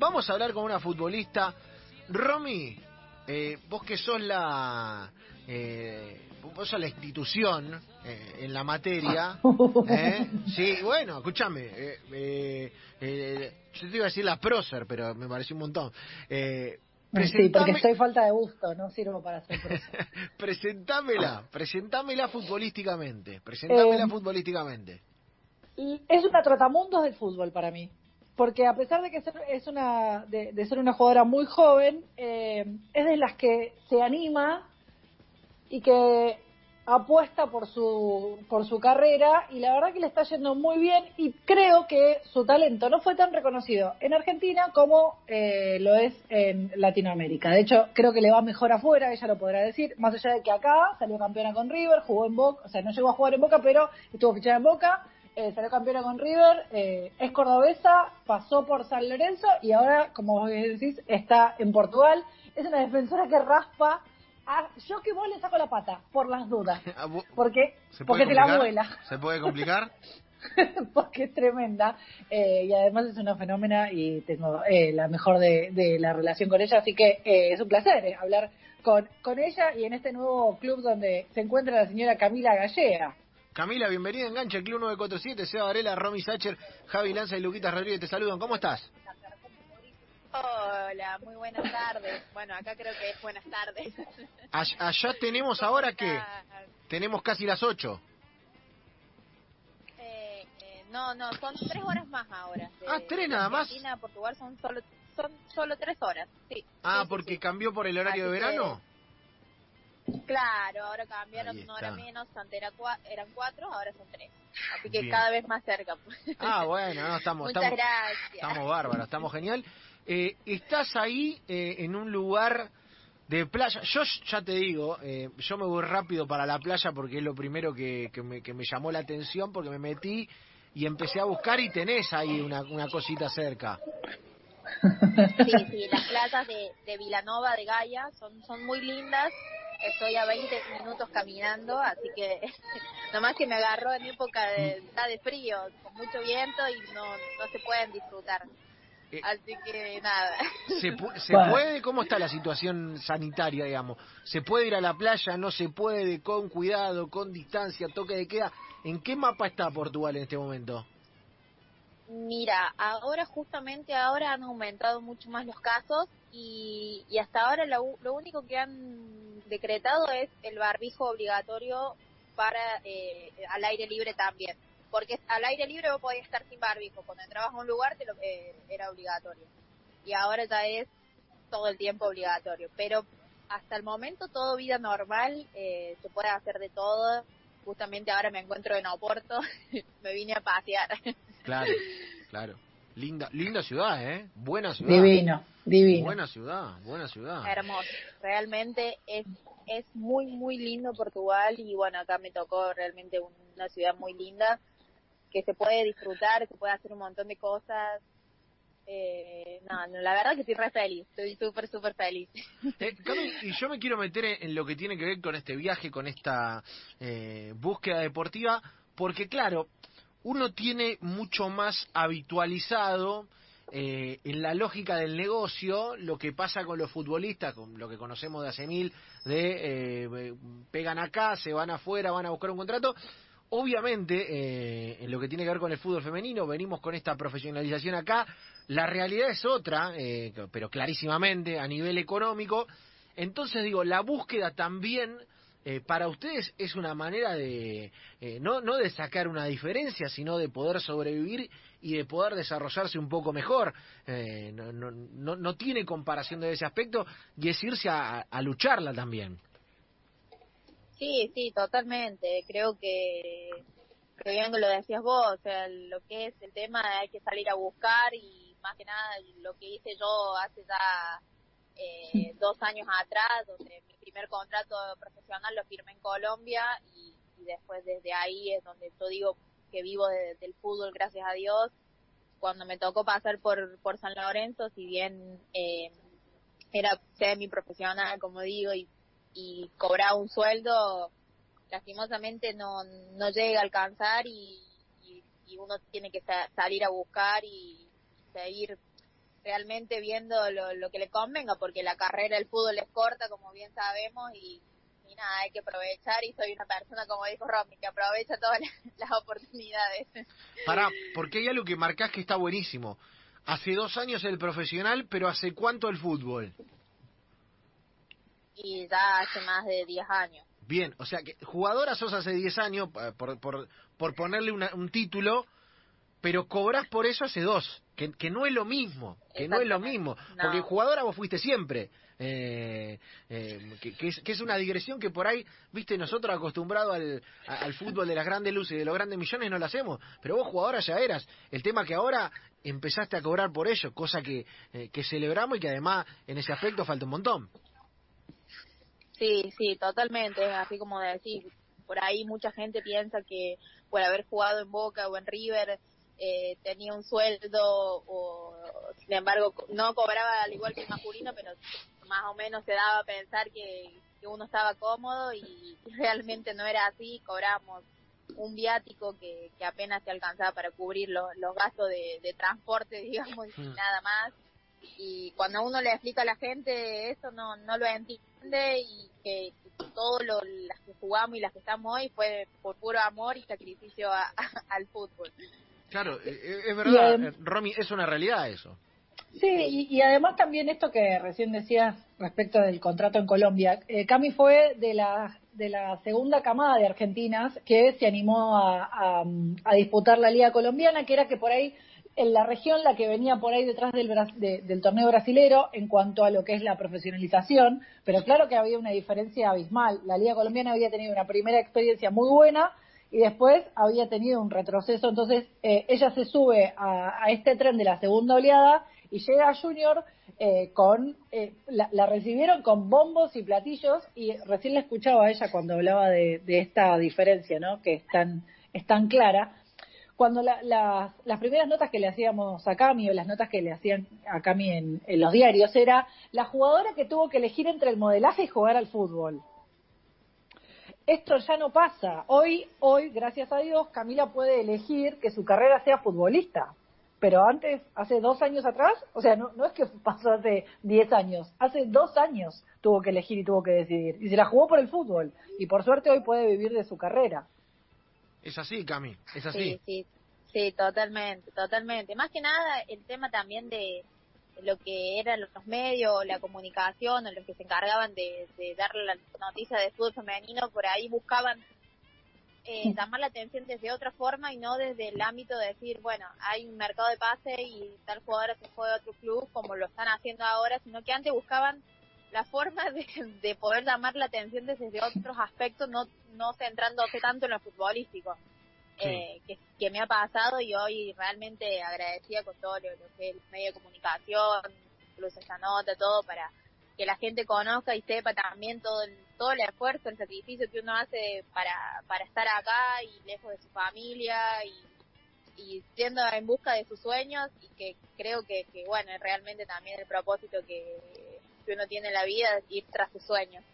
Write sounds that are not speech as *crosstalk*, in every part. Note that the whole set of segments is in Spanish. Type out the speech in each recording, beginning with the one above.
vamos a hablar con una futbolista. Romy, eh, vos que sos la... Eh, vos sos la institución eh, en la materia. *laughs* ¿eh? Sí, bueno, escúchame. Eh, eh, eh, yo te iba a decir la prócer, pero me pareció un montón. Eh, Sí, porque presentame- estoy falta de gusto, no sirvo para hacer *laughs* presentámela, presentámela futbolísticamente. Presentámela futbolísticamente. Es una tratamundos del fútbol para mí. Porque a pesar de que ser- es una de, ser una jugadora muy joven, eh, es de las que se anima y que apuesta por su por su carrera y la verdad que le está yendo muy bien y creo que su talento no fue tan reconocido en Argentina como eh, lo es en Latinoamérica. De hecho, creo que le va mejor afuera, ella lo podrá decir, más allá de que acá salió campeona con River, jugó en Boca, o sea, no llegó a jugar en Boca, pero estuvo fichada en Boca, eh, salió campeona con River, eh, es cordobesa, pasó por San Lorenzo y ahora, como vos decís, está en Portugal. Es una defensora que raspa. a- yo que vos le saco la pata, por las dudas. *laughs* Ah, Porque, ¿Se porque te la vuela, ¿Se puede complicar? *laughs* porque es tremenda. eh, y además es una fenómena y tengo eh, la mejor de, de la relación con ella. Así que eh, es un placer eh, hablar con, con ella y en este nuevo club donde se encuentra la señora Camila Gallea. Camila, bienvenida el Club 947, Seba Varela, Romy Sacher, Javi Lanza y Luquita Rodríguez te saludan. ¿Cómo estás? Hola, muy buenas tardes. Bueno, acá creo que es buenas tardes. *laughs* All- allá tenemos ahora que tenemos casi las 8. Eh, eh, no, no, son tres horas más ahora. De- Ah, ¿tres nada más? Argentina Portugal son solo, son solo tres horas, sí. Ah, Sí, porque sí. cambió por el horario de que- verano. Claro, ahora cambiaron está. menos, antes era cua- eran cuatro, ahora son tres. Así que Bien. cada vez más cerca. Ah, bueno, no, estamos, Muchas estamos, gracias. estamos bárbaros, estamos genial. Eh, estás ahí eh, en un lugar de playa. Yo ya te digo, eh, yo me voy rápido para la playa porque es lo primero que, que me, que me llamó la atención porque me metí y empecé a buscar y tenés ahí una, una cosita cerca. Sí, sí, las playas de, de Vilanova de Gaia son, son muy lindas. Estoy a 20 minutos caminando, así que *laughs* nomás que me agarró en época de, está de frío, con mucho viento y no, no se pueden disfrutar. Eh. Así que nada. ¿Se, pu- *laughs* se Bueno. puede? ¿Cómo está la situación sanitaria, digamos? ¿Se puede ir a la playa? ¿No se puede? ¿Con cuidado? ¿Con distancia? ¿Toque de queda? ¿En qué mapa está Portugal en este momento? Mira, ahora justamente ahora han aumentado mucho más los casos y, y hasta ahora lo, u- lo único que han decretado es el barbijo obligatorio para eh, al aire libre también. Porque al aire libre vos podías estar sin barbijo. Cuando entrabas a un lugar te lo, eh, era obligatorio. Y ahora ya es todo el tiempo obligatorio. Pero hasta el momento todo vida normal, eh, se puede hacer de todo. Justamente ahora me encuentro en Oporto, *laughs* me vine a pasear. Claro, claro. Linda, linda ciudad, ¿eh? Buena ciudad. Divino, divino. Buena ciudad, buena ciudad. Hermoso, realmente es es muy muy lindo Portugal y bueno acá me tocó realmente una ciudad muy linda que se puede disfrutar, se puede hacer un montón de cosas. Eh, no, no, la verdad que estoy re feliz, estoy súper súper feliz. Eh, Cami, y yo me quiero meter en, en lo que tiene que ver con este viaje, con esta eh, búsqueda deportiva, porque claro, uno tiene mucho más habitualizado eh, en la lógica del negocio lo que pasa con los futbolistas, con lo que conocemos de hace mil, de eh, pegan acá, se van afuera, van a buscar un contrato. Obviamente, eh, en lo que tiene que ver con el fútbol femenino, venimos con esta profesionalización acá. La realidad es otra, eh, pero clarísimamente a nivel económico. Entonces digo, la búsqueda también eh, para ustedes es una manera de, eh, no, no de sacar una diferencia, sino de poder sobrevivir y de poder desarrollarse un poco mejor. Eh, no, no, no, no tiene comparación de ese aspecto y es irse a, a lucharla también. Sí, sí, totalmente. Creo que, que bien lo decías vos, o sea, lo que es el tema hay que salir a buscar y más que nada lo que hice yo hace ya eh, dos años atrás, donde mi primer contrato profesional lo firmé en Colombia y, después desde ahí es donde yo digo que vivo de- del fútbol, gracias a Dios. Cuando me tocó pasar por, por San Lorenzo, si bien eh, era semi profesional, como digo, y y cobraba un sueldo, lastimosamente no, no llega a alcanzar y, y, uno tiene que sa- salir a buscar y seguir realmente viendo lo, lo que le convenga, porque la carrera del fútbol es corta, como bien sabemos, y, y nada, hay que aprovechar y soy una persona, como dijo Romy, que aprovecha todas *laughs* las, oportunidades. Pará, porque hay algo que marcás que está buenísimo. Hace dos años el profesional, pero ¿hace cuánto el fútbol? Y ya hace más de 10 años. Bien, o sea que jugadora sos hace 10 años, por, por, por ponerle un título, pero cobrás por eso hace dos, que, que no es lo mismo, que no es lo mismo, porque jugadora vos fuiste siempre, eh, eh, que, es, que, es, una digresión que por ahí, viste, nosotros acostumbrados al, al fútbol de las grandes luces y de los grandes millones no lo hacemos, pero vos jugadora ya eras, el tema que ahora empezaste a cobrar por ello, cosa que, eh, que celebramos y que además en ese aspecto falta un montón. Sí, sí, totalmente, así como decir, por ahí mucha gente piensa que por haber jugado en Boca o en River eh, tenía un sueldo o sin embargo no cobraba al igual que el masculino, pero más o menos se daba a pensar que, uno estaba cómodo y realmente no era así, cobramos un viático que, que apenas se alcanzaba para cubrir los, los gastos de, de transporte, *laughs* digamos, y hmm. nada más. Y cuando uno le explica a la gente eso, no, no lo entiende y que, todo lo, las que jugamos y las que estamos hoy fue por puro amor y sacrificio *laughs* al fútbol. Claro, eh, eh, es verdad, eh, Romy, es una realidad eso. Sí, y, además también esto que recién decías respecto del contrato en Colombia. Cami fue de la, de la segunda camada de argentinas que se animó a, a, disputar la Liga Colombiana, que era que por ahí en la región la que venía por ahí detrás del, del torneo brasilero en cuanto a lo que es la profesionalización, pero claro que había una diferencia abismal. La Liga Colombiana había tenido una primera experiencia muy buena y después había tenido un retroceso. Entonces eh, ella se sube a, este tren de la segunda oleada y llega a Junior eh, con, eh, la, recibieron con bombos y platillos y recién la escuchaba a ella cuando hablaba de, esta diferencia, ¿no? Que es tan, es tan clara. Cuando las primeras notas que le hacíamos a Cami o las notas que le hacían a Cami en los diarios era la jugadora que tuvo que elegir entre el modelaje y jugar al fútbol esto ya no pasa. Hoy, hoy, gracias a Dios, Camila puede elegir que su carrera sea futbolista. Pero antes, hace dos años atrás, o sea, no, no es que pasó hace diez años, hace dos años tuvo que elegir y tuvo que decidir. Y se la jugó por el fútbol. Y por suerte hoy puede vivir de su carrera. Es así, Cami, es así. Sí, sí, sí, totalmente, totalmente. Más que nada, el tema también de, lo que eran los medios, la comunicación, o los que se encargaban de, de darle la noticia de fútbol femenino, por ahí buscaban eh, llamar la atención desde otra forma y no desde el ámbito de decir, bueno, hay un mercado de pase y tal jugador se juega a otro club como lo están haciendo ahora, sino que antes buscaban la forma de, de poder llamar la atención desde otros aspectos, no, no centrándose tanto en lo futbolístico eh, que, me ha pasado y hoy realmente agradecida con todo lo, que es el medio de comunicación, incluso esa nota, todo para que la gente conozca y sepa también todo el, todo el esfuerzo, el sacrificio que uno hace para, para estar acá y lejos de su familia y, y siendo en busca de sus sueños y que creo que, que bueno, es realmente también el propósito que, que uno tiene en la vida, ir tras sus sueños.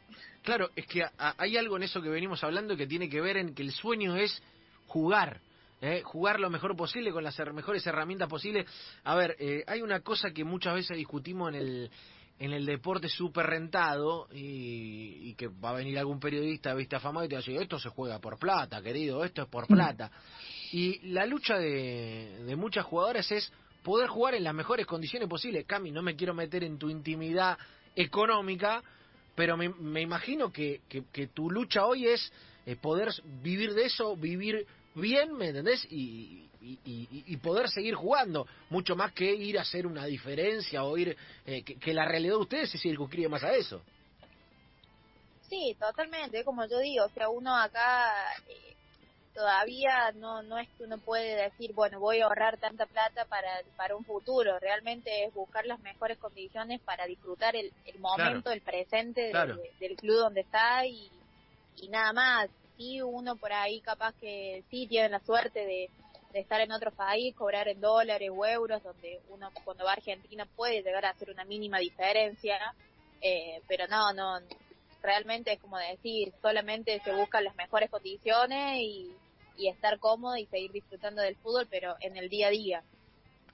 Claro, es que hay algo en eso que venimos hablando que tiene que ver en que el sueño es jugar. ¿eh? jugar lo mejor posible con las mejores herramientas posibles. A ver, eh, hay una cosa que muchas veces discutimos en el, en el deporte súper rentado y, que va a venir algún periodista vista afamado y te va a decir, esto se juega por plata, querido, esto es por mm. plata. Y la lucha de, de muchas jugadoras es poder jugar en las mejores condiciones posibles. Cami, no me quiero meter en tu intimidad económica, pero me, me imagino que, que, tu lucha hoy es eh, poder vivir de eso, vivir bien, ¿me entendés? Y, y, poder seguir jugando, mucho más que ir a hacer una diferencia o ir, eh, que, la realidad de ustedes se circunscribe más a eso. Sí, totalmente, como yo digo, o sea, uno acá eh, todavía no, no es que uno puede decir, bueno, voy a ahorrar tanta plata para, para un futuro, realmente es buscar las mejores condiciones para disfrutar el, el momento, el presente del club donde está y, y nada más sí uno por ahí capaz que sí tiene la suerte de, estar en otro país, cobrar en dólares o euros, donde uno cuando va a Argentina puede llegar a hacer una mínima diferencia, eh, pero no, no, realmente es como decir, solamente se buscan las mejores condiciones y, y estar cómodo y seguir disfrutando del fútbol, pero en el día a día.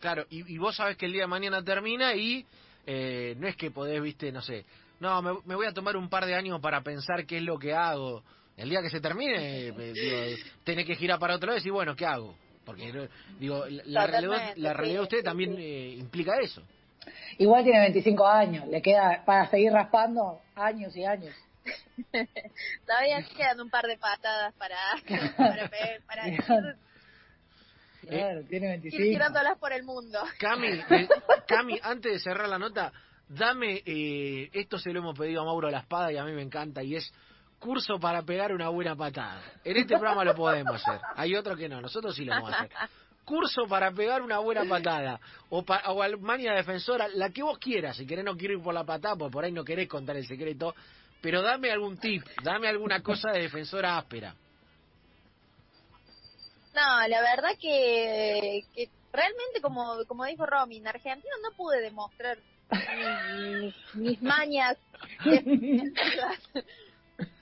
Claro, y, y vos sabés que el día de mañana termina y eh, no es que podés, viste, no sé, no, me, me voy a tomar un par de años para pensar qué es lo que hago. El día que se termine, *laughs* eh, digo, tenés que girar para otro lado y decir, bueno, ¿qué hago? Porque, no- digo, la, realidad, Totalmente, la realidad de usted también eh, implica eso. Igual tiene 25 años, le queda para seguir raspando años y años. *laughs* Todavía quedan un par de patadas para, *laughs* para, para ir, Claro, tiene ir 25. tirándolas por el mundo. Cami, eh, Cami, antes de cerrar la nota, dame, eh, esto se lo hemos pedido a Mauro La Espada y a mí me encanta, y es curso para pegar una buena patada. En este programa lo podemos hacer, hay otro que no, nosotros sí lo vamos a hacer. Curso para pegar una buena patada, o, pa, o Almania defensora, la que vos quieras, si querés no quiero ir por la patada, porque por ahí no querés contar el secreto, pero dame algún tip, dame alguna cosa de defensora áspera. No, la verdad que realmente, como, como dijo Romy, en Argentina no pude demostrar mis, mis mañas. *laughs*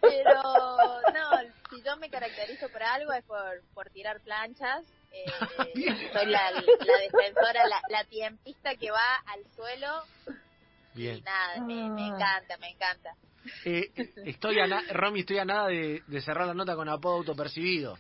Pero no, si yo me caracterizo por algo es por, por tirar planchas. Eh, soy la, la defensora, la, la tiempista que va al suelo y Bien. nada, me, me Ah. encanta, me encanta. Eh, estoy a na- Romy, estoy a nada de, de cerrar la nota con apodo autopercibido.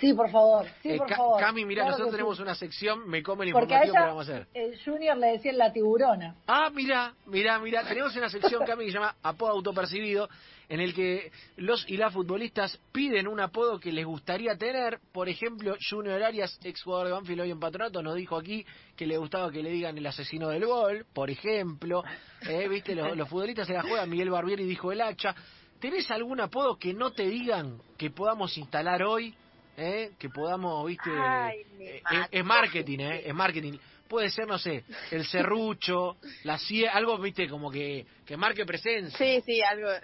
Sí, por favor, sí, Eh, por favor. Cami, mira, Claro nosotros tenemos sí. una sección, me come el Porque a informativo que ella, vamos a hacer. el Junior le decían la tiburona. Ah, mira, mira, mira, tenemos una sección, Cami, que se llama Apodo Autopercibido, en el que los y las futbolistas piden un apodo que les gustaría tener. Por ejemplo, Junior Arias, ex jugador de Banfield hoy en Patronato, nos dijo aquí que le gustaba que le digan el asesino del gol, por ejemplo. Eh, Viste, los, los futbolistas se la juegan, Miguel Barbieri dijo el hacha. ¿Tenés algún apodo que no te digan que podamos instalar hoy? ¿Eh? Que podamos, viste... Ay, eh, es, marketing, ¿eh? Es marketing. Puede ser, no sé, el serrucho, *laughs* la cie, algo, viste, como que, que marque presencia. Sí, sí, algo. *laughs*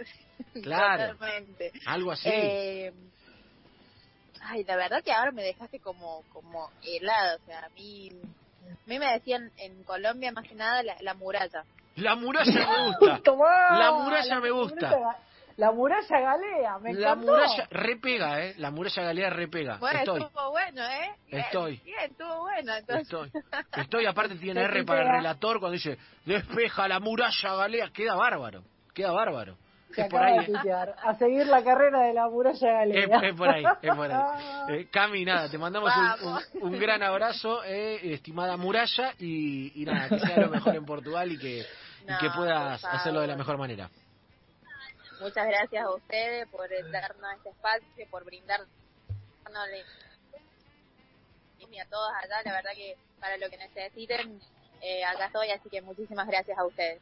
Claro. Totalmente. Algo así. Eh, ay, la verdad que ahora me dejaste como como helada, o sea, a mí, a mí me decían en Colombia más que nada la, la muralla. La muralla me gusta. *laughs* La muralla me gusta. La muralla galea, me La encantó. muralla repega, ¿eh? La muralla galea repega. Bueno, Estoy, estuvo bueno, ¿eh? Bien, Estoy. Bien, estuvo bueno, entonces. estoy. Estoy, aparte tiene *laughs* R para el relator cuando dice, despeja la muralla galea. Queda bárbaro, queda bárbaro. Se Es por ahí. A seguir la carrera de la muralla Es, galea. es por ahí, es por ahí. *laughs* Eh, Cami, nada, te mandamos un, Vamos. un- un gran abrazo, eh, estimada Muralla, y, y nada, que sea lo mejor en Portugal y que, y que puedas hacerlo de la mejor manera. Muchas gracias a ustedes por darnos este espacio, por brindarnos y a todos allá, la verdad que para lo que necesiten, eh, acá estoy, así que muchísimas gracias a ustedes.